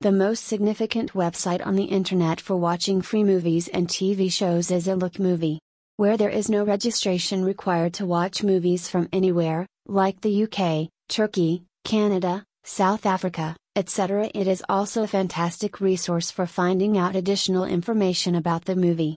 The most significant website on the internet for watching free movies and TV shows is a Look Movie. Where there is no registration required to watch movies from anywhere, like the UK, Turkey, Canada, South Africa, etc. It is also a fantastic resource for finding out additional information about the movie.